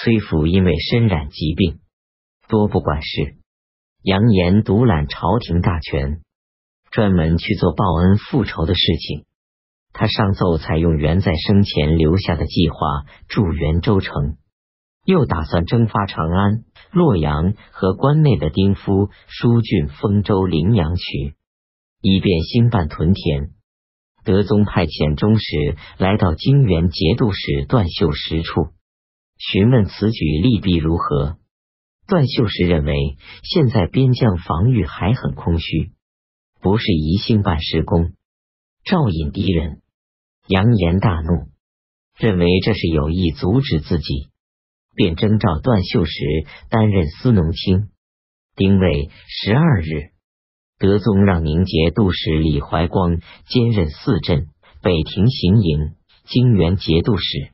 崔府因为身染疾病，多不管事。扬言独揽朝廷大权，专门去做报恩复仇的事情。他上奏采用元在生前留下的计划，驻袁州城，又打算征发长安、洛阳和关内的丁夫、舒郡、丰州、陵阳渠，以便兴办屯田。德宗派遣中使来到泾原节度使段秀实处，询问此举利弊如何。段秀实认为，现在边疆防御还很空虚，不是宜兴办施工，照引敌人。杨炎大怒，认为这是有意阻止自己，便征召段秀实担任司农卿。丁未十二日，德宗让宁节度使李怀光兼任四镇、北庭行营、泾原节度使，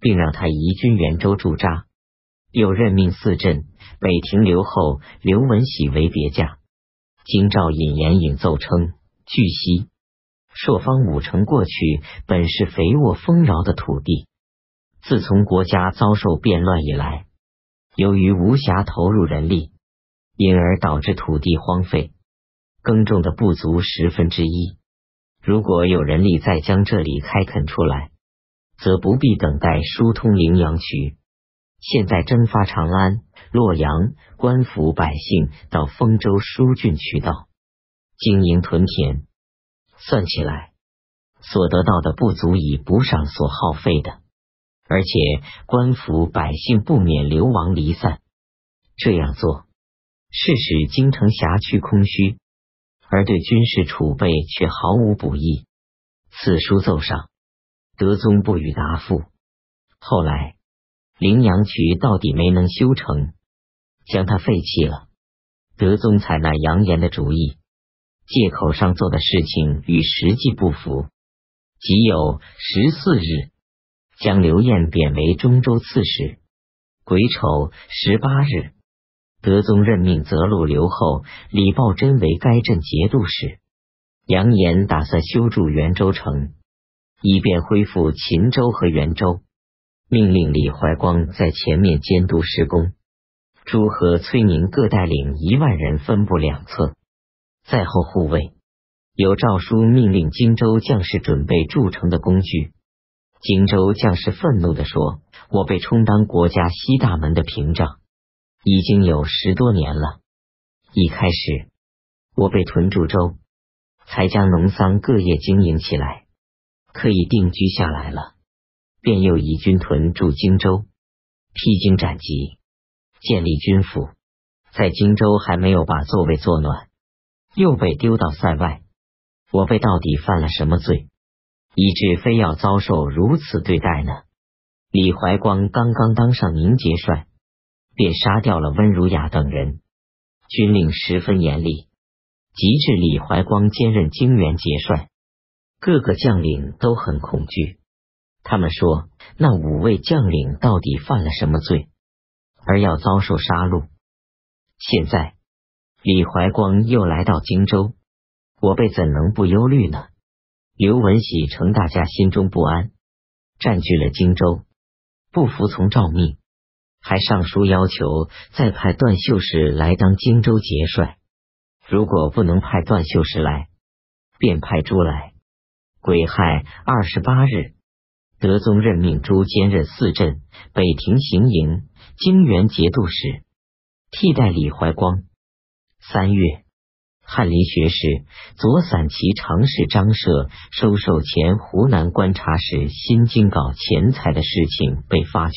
并让他移军元州驻扎。又任命四镇。北庭留后刘文喜为别驾。京兆尹严颖奏称：据悉，朔方五城过去本是肥沃丰饶的土地，自从国家遭受变乱以来，由于无暇投入人力，因而导致土地荒废，耕种的不足十分之一。如果有人力再将这里开垦出来，则不必等待疏通陵阳渠。现在征发长安。洛阳官府百姓到丰州疏浚渠道经营屯田，算起来所得到的不足以补上所耗费的，而且官府百姓不免流亡离散。这样做是使京城辖区空虚，而对军事储备却毫无补益。此书奏上，德宗不予答复。后来陵阳渠到底没能修成。将他废弃了。德宗采纳杨炎的主意，借口上做的事情与实际不符。即有十四日，将刘晏贬为中州刺史。癸丑十八日，德宗任命泽路留后李抱真为该镇节度使。杨炎打算修筑元州城，以便恢复秦州和元州。命令李怀光在前面监督施工。朱和崔宁各带领一万人分布两侧，在后护卫。有诏书命令荆州将士准备筑城的工具。荆州将士愤怒地说：“我被充当国家西大门的屏障，已经有十多年了。一开始我被屯驻州，才将农桑各业经营起来，可以定居下来了，便又移军屯驻荆州，披荆斩棘。”建立军府，在荆州还没有把座位坐暖，又被丢到塞外。我被到底犯了什么罪，以致非要遭受如此对待呢？李怀光刚刚当上宁节帅，便杀掉了温如雅等人，军令十分严厉。及至李怀光兼任泾原节帅，各个将领都很恐惧。他们说：“那五位将领到底犯了什么罪？”而要遭受杀戮。现在李怀光又来到荆州，我辈怎能不忧虑呢？刘文喜乘大家心中不安，占据了荆州，不服从诏命，还上书要求再派段秀实来当荆州节帅。如果不能派段秀实来，便派朱来。癸亥二十八日。德宗任命朱兼任四镇、北庭行营、泾原节度使，替代李怀光。三月，翰林学士、左散骑常侍张涉收受前湖南观察使新京稿钱财的事情被发觉，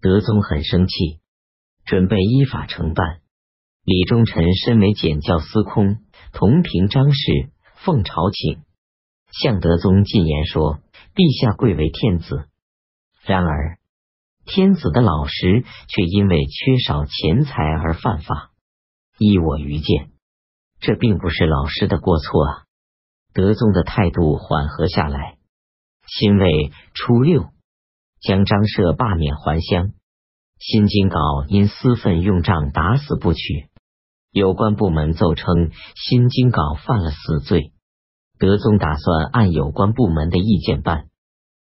德宗很生气，准备依法承办。李忠臣身为检校司空，同平张氏，奉朝请，向德宗进言说。陛下贵为天子，然而天子的老师却因为缺少钱财而犯法。依我愚见，这并不是老师的过错啊。德宗的态度缓和下来。辛未初六，将张涉罢免还乡。新京镐因私愤用杖打死不取，有关部门奏称新京镐犯了死罪。德宗打算按有关部门的意见办。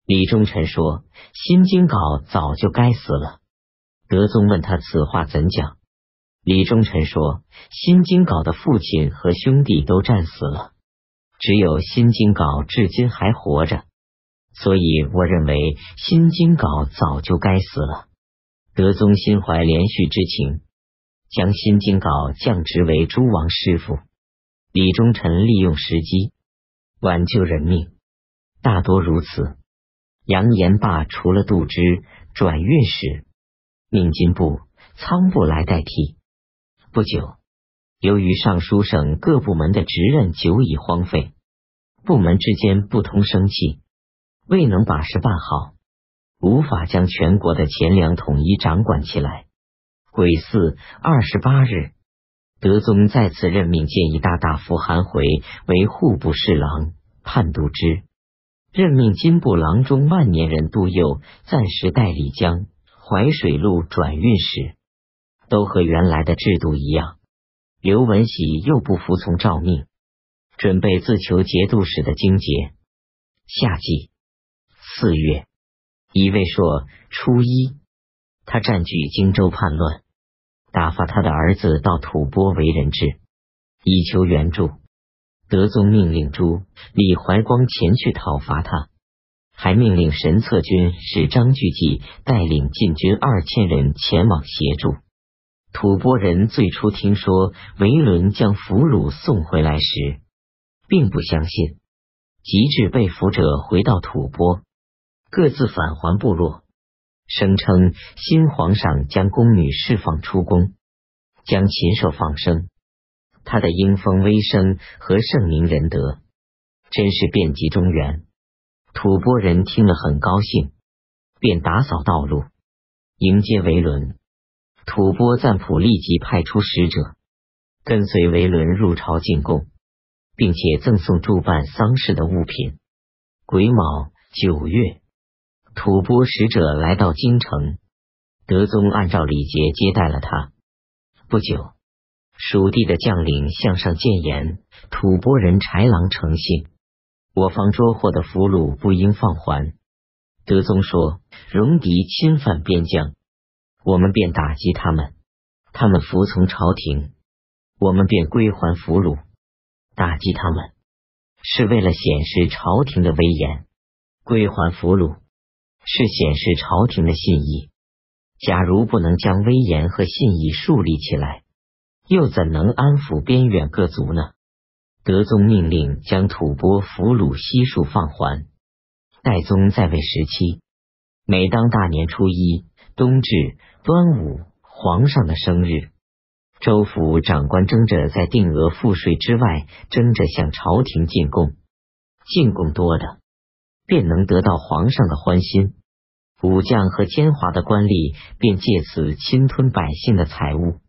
李忠臣说：“新京稿早就该死了。”德宗问他此话怎讲？李忠臣说：“新京稿的父亲和兄弟都战死了，只有新京稿至今还活着，所以我认为新京稿早就该死了。”德宗心怀连续之情，将新京稿降职为诸王师傅。李忠臣利用时机挽救人命，大多如此。杨延霸除了度支转运使，命金部、仓部来代替。不久，由于尚书省各部门的职任久已荒废，部门之间不通生气，未能把事办好，无法将全国的钱粮统一掌管起来。癸巳二十八日，德宗再次任命建议大大夫韩回为户部侍郎、判度支，任命金部郎中万年人杜佑暂时代理江淮水路转运使。都和原来的制度一样，刘文喜又不服从诏命，准备自求节度使的荆节。夏季四月，乙未朔初一，他占据荆州叛乱，打发他的儿子到吐蕃为人质，以求援助。德宗命令朱李怀光前去讨伐他，还命令神策军使张巨济带领禁军二千人前往协助。吐蕃人最初听说维伦将俘虏送回来时，并不相信。及至被俘者回到吐蕃，各自返还部落，声称新皇上将宫女释放出宫，将禽兽放生。他的英风威声和圣明仁德，真是遍及中原。吐蕃人听了很高兴，便打扫道路，迎接维伦。吐蕃赞普立即派出使者，跟随维伦入朝进贡，并且赠送诸办丧事的物品。癸卯九月，吐蕃使者来到京城，德宗按照礼节接待了他。不久，蜀地的将领向上谏言：吐蕃人豺狼成性，我方捉获的俘虏不应放还。德宗说：戎狄侵犯边疆。我们便打击他们，他们服从朝廷，我们便归还俘虏。打击他们是为了显示朝廷的威严，归还俘虏是显示朝廷的信义。假如不能将威严和信义树立起来，又怎能安抚边远各族呢？德宗命令将吐蕃俘虏悉数放还。代宗在位时期，每当大年初一。冬至、端午，皇上的生日，州府长官争着在定额赋税之外，争着向朝廷进贡，进贡多的便能得到皇上的欢心，武将和奸猾的官吏便借此侵吞百姓的财物。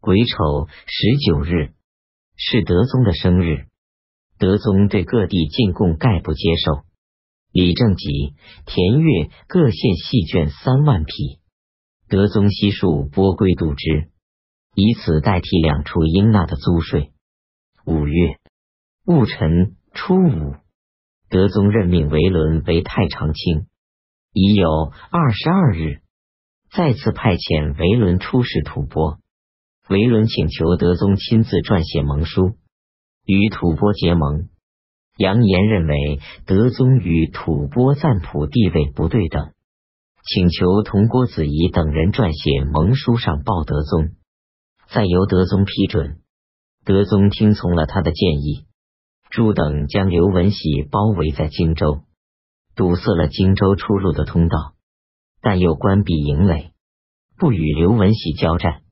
癸丑十九日是德宗的生日，德宗对各地进贡概不接受。李正吉、田悦各献细绢三万匹，德宗悉数拨归度支，以此代替两处应纳的租税。五月戊辰初五，德宗任命维伦为太常卿。已有二十二日，再次派遣维伦出使吐蕃。维伦请求德宗亲自撰写盟书，与吐蕃结盟。杨炎认为德宗与吐蕃赞普地位不对等，请求同郭子仪等人撰写盟书上报德宗，再由德宗批准。德宗听从了他的建议，朱等将刘文喜包围在荆州，堵塞了荆州出入的通道，但又关闭营垒，不与刘文喜交战，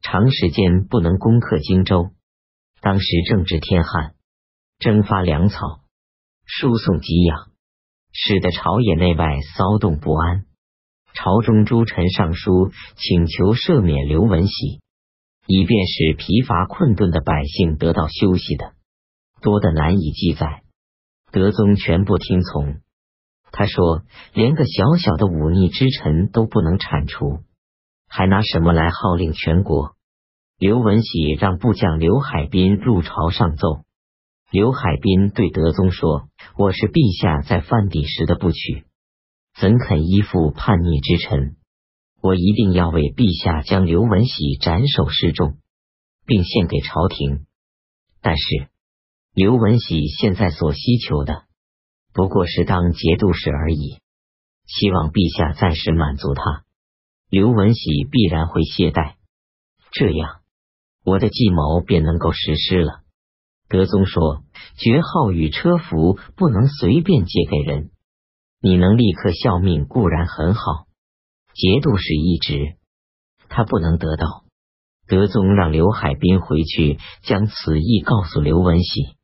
长时间不能攻克荆州。当时正值天旱。征发粮草，输送给养，使得朝野内外骚动不安。朝中诸臣上书请求赦免刘文喜，以便使疲乏困顿的百姓得到休息的，多的难以记载。德宗全部听从。他说：“连个小小的忤逆之臣都不能铲除，还拿什么来号令全国？”刘文喜让部将刘海滨入朝上奏。刘海滨对德宗说：“我是陛下在范邸时的部曲，怎肯依附叛逆之臣？我一定要为陛下将刘文喜斩首示众，并献给朝廷。但是刘文喜现在所希求的不过是当节度使而已，希望陛下暂时满足他，刘文喜必然会懈怠，这样我的计谋便能够实施了。德宗说：“爵号与车服不能随便借给人，你能立刻效命固然很好。节度使一职，他不能得到。”德宗让刘海滨回去将此意告诉刘文喜，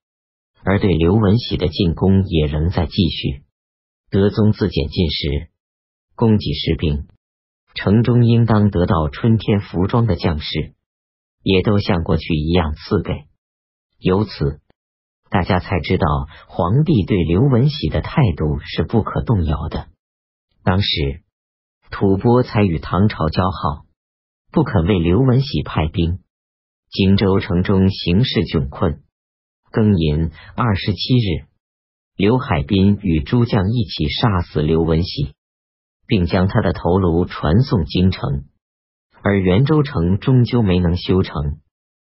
而对刘文喜的进攻也仍在继续。德宗自检进时，供给士兵，城中应当得到春天服装的将士，也都像过去一样赐给。由此，大家才知道皇帝对刘文喜的态度是不可动摇的。当时，吐蕃才与唐朝交好，不肯为刘文喜派兵。荆州城中形势窘困。庚寅二十七日，刘海滨与诸将一起杀死刘文喜，并将他的头颅传送京城，而袁州城终究没能修成。